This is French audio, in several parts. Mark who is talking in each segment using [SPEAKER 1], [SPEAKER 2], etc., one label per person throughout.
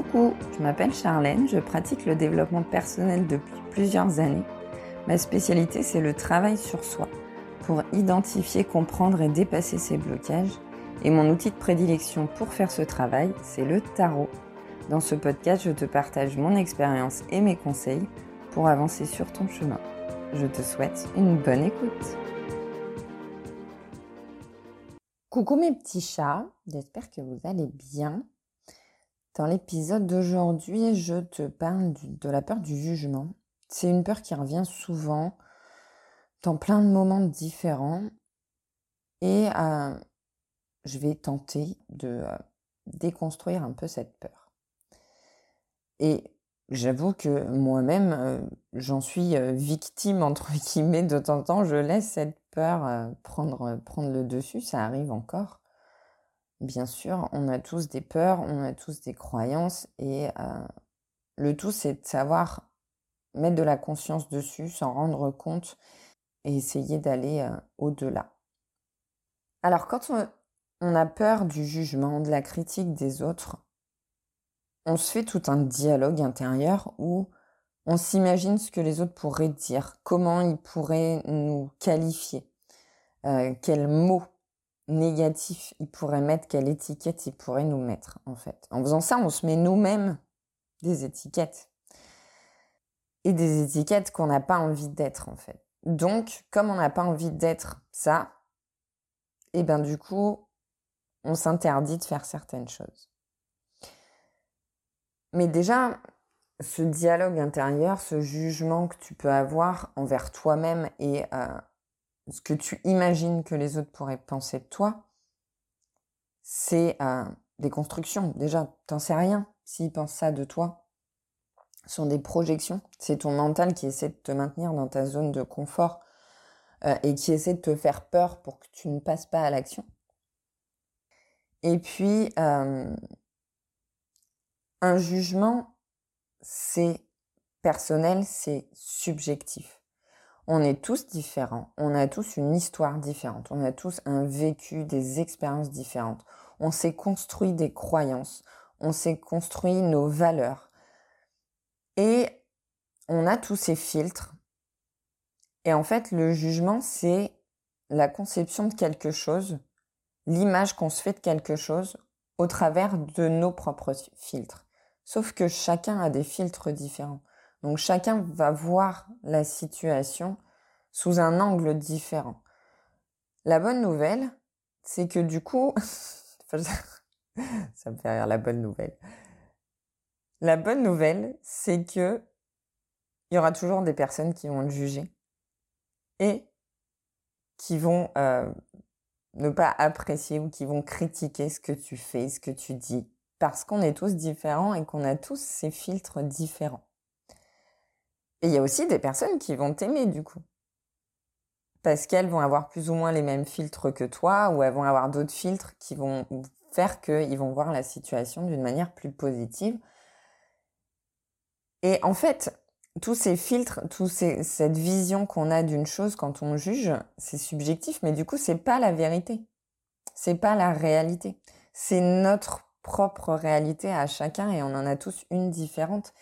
[SPEAKER 1] Coucou, je m'appelle Charlène, je pratique le développement personnel depuis plusieurs années. Ma spécialité, c'est le travail sur soi, pour identifier, comprendre et dépasser ses blocages. Et mon outil de prédilection pour faire ce travail, c'est le tarot. Dans ce podcast, je te partage mon expérience et mes conseils pour avancer sur ton chemin. Je te souhaite une bonne écoute. Coucou mes petits chats, j'espère que vous allez bien. Dans l'épisode d'aujourd'hui, je te parle de la peur du jugement. C'est une peur qui revient souvent dans plein de moments différents et euh, je vais tenter de euh, déconstruire un peu cette peur. Et j'avoue que moi-même, euh, j'en suis victime, entre guillemets, de temps en temps. Je laisse cette peur prendre, prendre le dessus, ça arrive encore. Bien sûr, on a tous des peurs, on a tous des croyances et euh, le tout c'est de savoir mettre de la conscience dessus, s'en rendre compte et essayer d'aller euh, au-delà. Alors quand on, a peur du jugement, de la critique des autres, on se fait tout un dialogue intérieur où on s'imagine ce que les autres pourraient dire, comment ils pourraient nous qualifier, euh, quels mots négatif il pourrait mettre, quelle étiquette il pourrait nous mettre, en fait. En faisant ça, on se met nous-mêmes des étiquettes. Et des étiquettes qu'on n'a pas envie d'être, en fait. Donc, comme on n'a pas envie d'être ça, et eh ben du coup, on s'interdit de faire certaines choses. Mais déjà, ce dialogue intérieur, ce jugement que tu peux avoir envers toi-même et euh, ce que tu imagines que les autres pourraient penser de toi, c'est euh, des constructions. Déjà, t'en sais rien s'ils pensent ça de toi. Ce sont des projections. C'est ton mental qui essaie de te maintenir dans ta zone de confort euh, et qui essaie de te faire peur pour que tu ne passes pas à l'action. Et puis, euh, un jugement, c'est personnel, c'est subjectif. On est tous différents, on a tous une histoire différente, on a tous un vécu, des expériences différentes. On s'est construit des croyances, on s'est construit nos valeurs. Et on a tous ces filtres. Et en fait, le jugement, c'est la conception de quelque chose, l'image qu'on se fait de quelque chose au travers de nos propres filtres. Sauf que chacun a des filtres différents. Donc chacun va voir la situation sous un angle différent. La bonne nouvelle, c'est que du coup, ça me fait rire la bonne nouvelle. La bonne nouvelle, c'est que il y aura toujours des personnes qui vont le juger et qui vont euh, ne pas apprécier ou qui vont critiquer ce que tu fais, ce que tu dis, parce qu'on est tous différents et qu'on a tous ces filtres différents. Et il y a aussi des personnes qui vont t'aimer du coup. Parce qu'elles vont avoir plus ou moins les mêmes filtres que toi, ou elles vont avoir d'autres filtres qui vont faire qu'ils vont voir la situation d'une manière plus positive. Et en fait, tous ces filtres, toute cette vision qu'on a d'une chose quand on juge, c'est subjectif, mais du coup, c'est pas la vérité. C'est pas la réalité. C'est notre propre réalité à chacun et on en a tous une différente.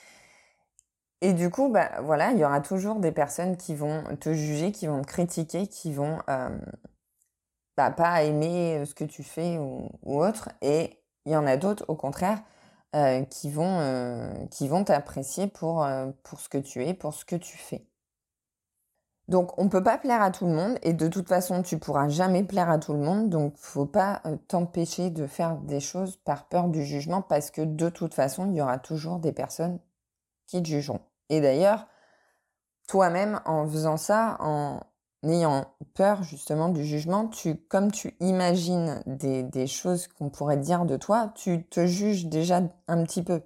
[SPEAKER 1] Et du coup, bah voilà, il y aura toujours des personnes qui vont te juger, qui vont te critiquer, qui vont euh, bah, pas aimer ce que tu fais ou, autre. Et il y en a d'autres, au contraire, euh, qui vont euh, qui vont t'apprécier pour pour ce que tu es, pour ce que tu fais. Donc on peut pas plaire à tout le monde et de toute façon tu pourras jamais plaire à tout le monde. Donc faut pas t'empêcher de faire des choses par peur du jugement parce que de toute façon il y aura toujours des personnes qui te jugeront. Et d'ailleurs, toi-même, en faisant ça, en ayant peur justement du jugement, tu, comme tu imagines des, choses qu'on pourrait dire de toi, tu te juges déjà un petit peu.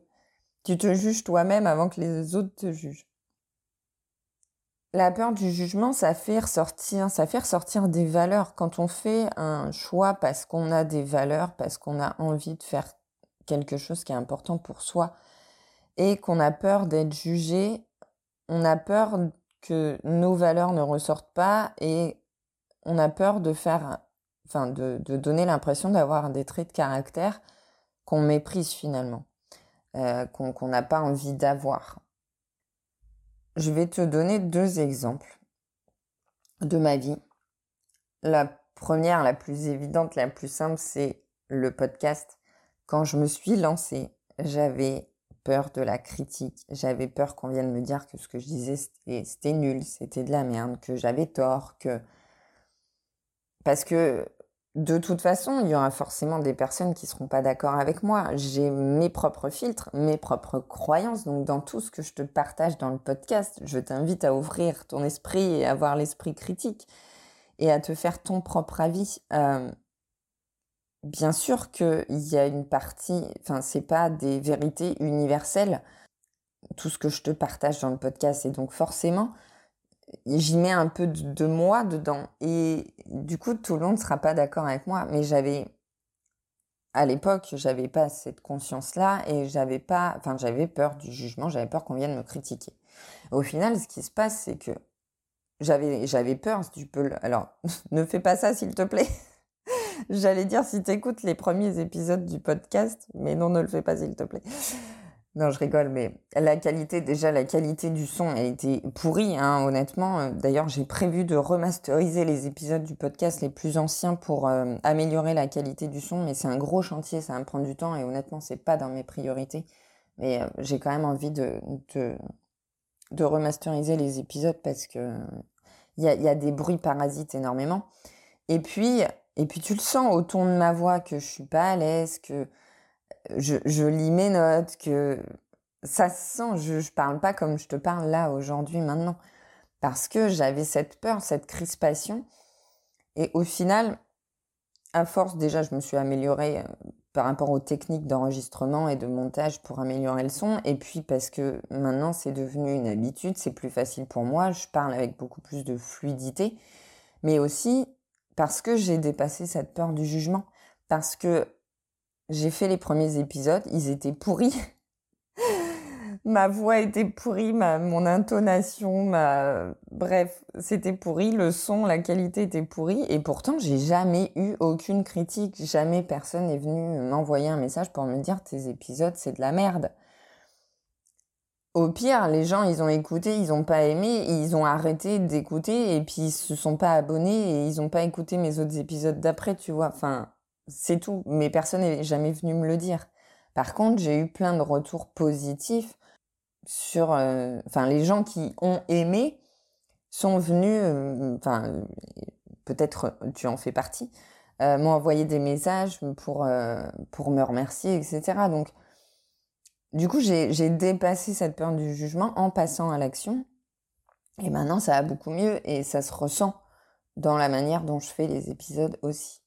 [SPEAKER 1] Tu te juges toi-même avant que les autres te jugent. La peur du jugement, ça fait ressortir, ça fait ressortir des valeurs. Quand on fait un choix parce qu'on a des valeurs, parce qu'on a envie de faire quelque chose qui est important pour soi, et qu'on a peur d'être jugé, on a peur que nos valeurs ne ressortent pas et on a peur de faire, enfin, de, donner l'impression d'avoir des traits de caractère qu'on méprise finalement. euh, qu'on n'a pas envie d'avoir. Je vais te donner deux exemples de ma vie. La première, la plus évidente, la plus simple, c'est le podcast. Quand je me suis lancée, j'avais peur de la critique. J'avais peur qu'on vienne me dire que ce que je disais, c'était nul, c'était de la merde, que j'avais tort, que... Parce que de toute façon, il y aura forcément des personnes qui seront pas d'accord avec moi. J'ai mes propres filtres, mes propres croyances. Donc, dans tout ce que je te partage dans le podcast, je t'invite à ouvrir ton esprit et à avoir l'esprit critique et à te faire ton propre avis. Euh, bien sûr qu'il y a une partie, enfin, c'est pas des vérités universelles, tout ce que je te partage dans le podcast. Et donc, forcément, j'y mets un peu de, moi dedans. Et du coup, tout le monde ne sera pas d'accord avec moi. Mais j'avais, à l'époque, j'avais pas cette conscience-là et j'avais pas, enfin, j'avais peur du jugement, j'avais peur qu'on vienne me critiquer. Au final, ce qui se passe, c'est que j'avais, j'avais peur, si tu peux Alors, ne fais pas ça, s'il te plaît. J'allais dire si tu écoutes les premiers épisodes du podcast, mais non, ne le fais pas, s'il te plaît. Non, je rigole, mais la qualité, déjà, la qualité du son a été pourrie, hein, honnêtement. D'ailleurs, j'ai prévu de remasteriser les épisodes du podcast les plus anciens pour euh, améliorer la qualité du son, mais c'est un gros chantier, ça va me prendre du temps et honnêtement, c'est pas dans mes priorités. Mais euh, j'ai quand même envie de, de, de, remasteriser les épisodes parce que il y a, y a des bruits parasites énormément. Et puis, et puis tu le sens au ton de ma voix que je suis pas à l'aise, que je, lis mes notes, que ça se sent, je, ne parle pas comme je te parle là aujourd'hui maintenant, parce que j'avais cette peur, cette crispation, et au final, à force déjà, je me suis améliorée par rapport aux techniques d'enregistrement et de montage pour améliorer le son, et puis parce que maintenant c'est devenu une habitude, c'est plus facile pour moi, je parle avec beaucoup plus de fluidité, mais aussi parce que j'ai dépassé cette peur du jugement, parce que j'ai fait les premiers épisodes, ils étaient pourris. ma voix était pourrie, ma, mon intonation, ma... bref, c'était pourri, le son, la qualité était pourrie, et pourtant j'ai jamais eu aucune critique, jamais personne est venu m'envoyer un message pour me dire tes épisodes c'est de la merde. Au pire, les gens, ils ont écouté, ils ont pas aimé, ils ont arrêté d'écouter et puis ils se sont pas abonnés et ils ont pas écouté mes autres épisodes d'après, tu vois. Enfin, c'est tout. Mais personne n'est jamais venu me le dire. Par contre, j'ai eu plein de retours positifs sur, euh, enfin, les gens qui ont aimé sont venus, euh, enfin, peut-être tu en fais partie, euh, m'ont envoyé des messages pour, pour me remercier, etc. Donc, du coup, j'ai dépassé cette peur du jugement en passant à l'action. Et maintenant, ça va beaucoup mieux et ça se ressent dans la manière dont je fais les épisodes aussi.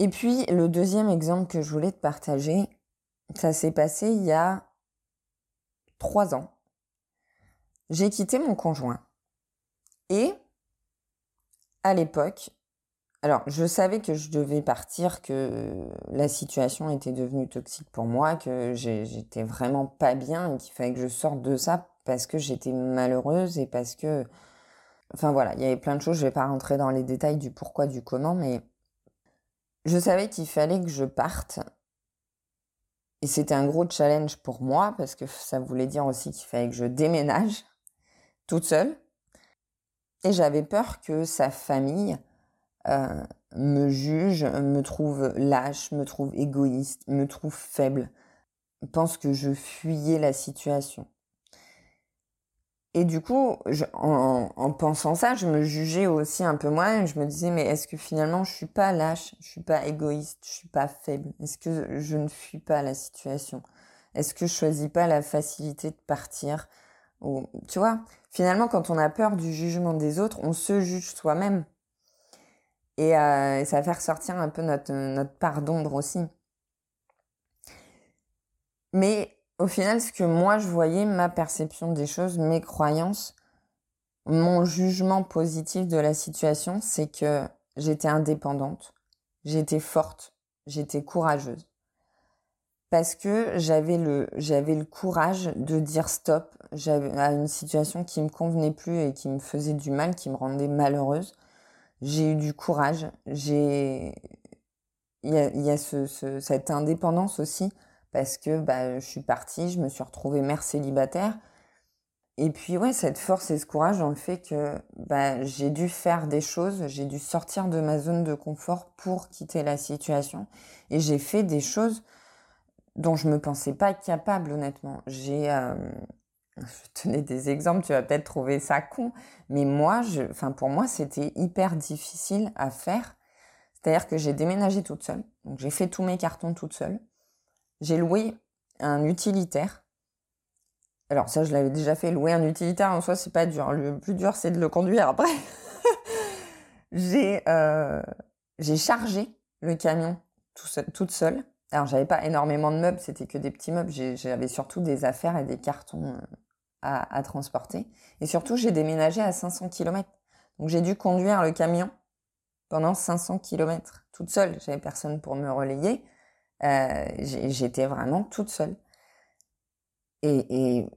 [SPEAKER 1] Et puis, le deuxième exemple que je voulais te partager, ça s'est passé il y a trois ans. J'ai quitté mon conjoint. Et, à l'époque, alors, je savais que je devais partir, que la situation était devenue toxique pour moi, que j'étais vraiment pas bien et qu'il fallait que je sorte de ça parce que j'étais malheureuse et parce que... Enfin voilà, il y avait plein de choses, je vais pas rentrer dans les détails du pourquoi, du comment, mais je savais qu'il fallait que je parte. Et c'était un gros challenge pour moi parce que ça voulait dire aussi qu'il fallait que je déménage toute seule. Et j'avais peur que sa famille euh, me juge, me trouve lâche, me trouve égoïste, me trouve faible, pense que je fuyais la situation. Et du coup, en, pensant ça, je me jugeais aussi un peu moi. Je me disais, mais est-ce que finalement, je suis pas lâche, je suis pas égoïste, je suis pas faible? Est-ce que je ne fuis pas la situation? Est-ce que je choisis pas la facilité de partir? Ou, Tu vois, finalement, quand on a peur du jugement des autres, on se juge soi-même. Et, euh, ça va faire sortir un peu notre, notre part d'ombre aussi. Mais au final, ce que moi je voyais, ma perception des choses, mes croyances, mon jugement positif de la situation, c'est que j'étais indépendante, j'étais forte, j'étais courageuse. Parce que j'avais le, j'avais le courage de dire stop à une situation qui me convenait plus et qui me faisait du mal, qui me rendait malheureuse. J'ai eu du courage, j'ai, il y a, y a ce, cette indépendance aussi parce que bah, je suis partie, je me suis retrouvée mère célibataire. Et puis ouais, cette force et ce courage dans le fait que bah, j'ai dû faire des choses, j'ai dû sortir de ma zone de confort pour quitter la situation. Et j'ai fait des choses dont je me pensais pas capable, honnêtement. J'ai, euh, je tenais des exemples, tu vas peut-être trouver ça con, mais moi, je, enfin pour moi, c'était hyper difficile à faire. C'est-à-dire que j'ai déménagé toute seule, donc j'ai fait tous mes cartons toute seule. J'ai loué un utilitaire alors ça, je l'avais déjà fait. Louer un utilitaire en soi, c'est pas dur. Le plus dur, c'est de le conduire après. j'ai euh, j'ai chargé le camion tout toute seule. Alors j'avais pas énormément de meubles, c'était que des petits meubles. J'avais surtout des affaires et des cartons euh, à, transporter. Et surtout, j'ai déménagé à 500 km. Donc j'ai dû conduire le camion pendant 500 km toute seule. J'avais personne pour me relayer. Euh, J'étais vraiment toute seule. Et, et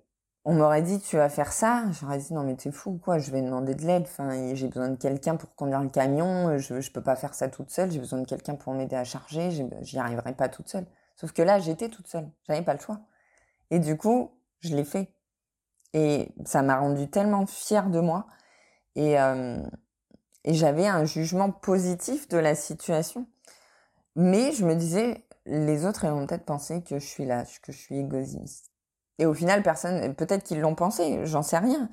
[SPEAKER 1] on m'aurait dit tu vas faire ça, j'aurais dit non mais t'es fou quoi, je vais demander de l'aide, enfin j'ai besoin de quelqu'un pour conduire le camion, je je peux pas faire ça toute seule, j'ai besoin de quelqu'un pour m'aider à charger, j'y arriverai pas toute seule. Sauf que là j'étais toute seule, j'avais pas le choix. Et du coup je l'ai fait et ça m'a rendu tellement fière de moi et euh, et j'avais un jugement positif de la situation. Mais je me disais les autres ils peut-être penser que je suis là, que je suis égoïste et au final, personne, peut-être qu'ils l'ont pensé, j'en sais rien.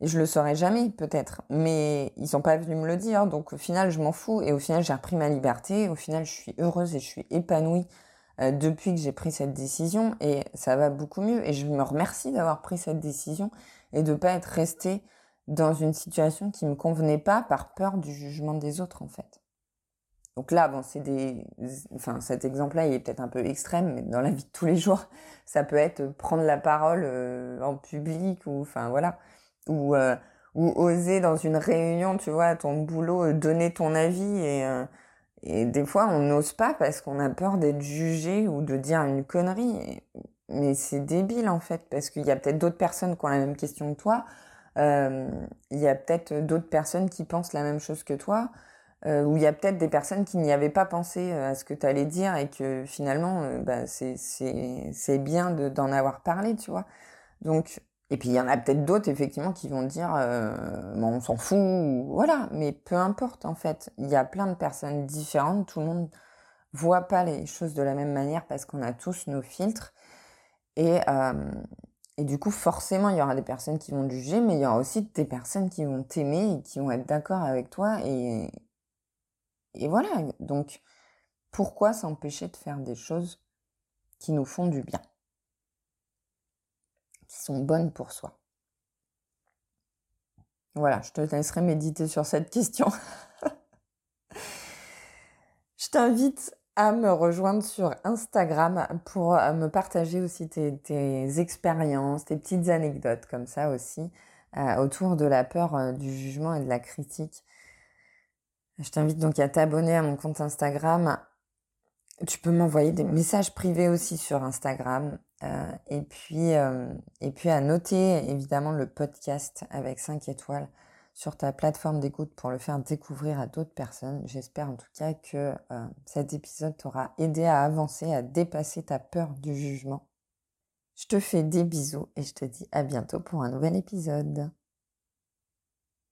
[SPEAKER 1] Je le saurais jamais, peut-être. Mais ils sont pas venus me le dire, donc au final, je m'en fous. Et au final, j'ai repris ma liberté. Au final, je suis heureuse et je suis épanouie euh, depuis que j'ai pris cette décision. Et ça va beaucoup mieux. Et je me remercie d'avoir pris cette décision et de pas être restée dans une situation qui me convenait pas par peur du jugement des autres, en fait. Donc là, bon, c'est des, enfin, cet exemple-là, il est peut-être un peu extrême, mais dans la vie de tous les jours, ça peut être prendre la parole euh, en public ou, enfin, voilà, ou euh, ou oser dans une réunion, tu vois, ton boulot, euh, donner ton avis et et des fois, on n'ose pas parce qu'on a peur d'être jugé ou de dire une connerie. Mais c'est débile en fait, parce qu'il y a peut-être d'autres personnes qui ont la même question que toi. il y a peut-être d'autres personnes qui pensent la même chose que toi euh, où il y a peut-être des personnes qui n'y avaient pas pensé euh, à ce que tu allais dire et que finalement, euh, bah, c'est bien d'en avoir parlé, tu vois. Donc, et puis il y en a peut-être d'autres effectivement qui vont dire, euh, bon, on s'en fout, voilà. Mais peu importe en fait, il y a plein de personnes différentes, tout le monde voit pas les choses de la même manière parce qu'on a tous nos filtres. Et, euh, et du coup, forcément, il y aura des personnes qui vont juger, mais il y aura aussi des personnes qui vont t'aimer et qui vont être d'accord avec toi. Et, et voilà, donc pourquoi s'empêcher de faire des choses qui nous font du bien, bonnes pour soi Voilà, je te laisserai méditer sur cette question. je t'invite à me rejoindre sur Instagram pour euh, me partager aussi tes, expériences, tes petites anecdotes comme ça aussi, euh, autour de la peur euh, du jugement et de la critique je t'invite donc à t'abonner à mon compte Instagram. Tu peux m'envoyer des messages privés aussi sur Instagram. Euh, et, puis, euh, et puis à noter évidemment le podcast avec 5 étoiles sur ta plateforme d'écoute pour le faire découvrir à d'autres personnes. J'espère en tout cas que euh, cet épisode t'aura aidé à avancer, à dépasser ta peur du jugement. Je te fais des bisous et je te dis à bientôt pour un nouvel épisode.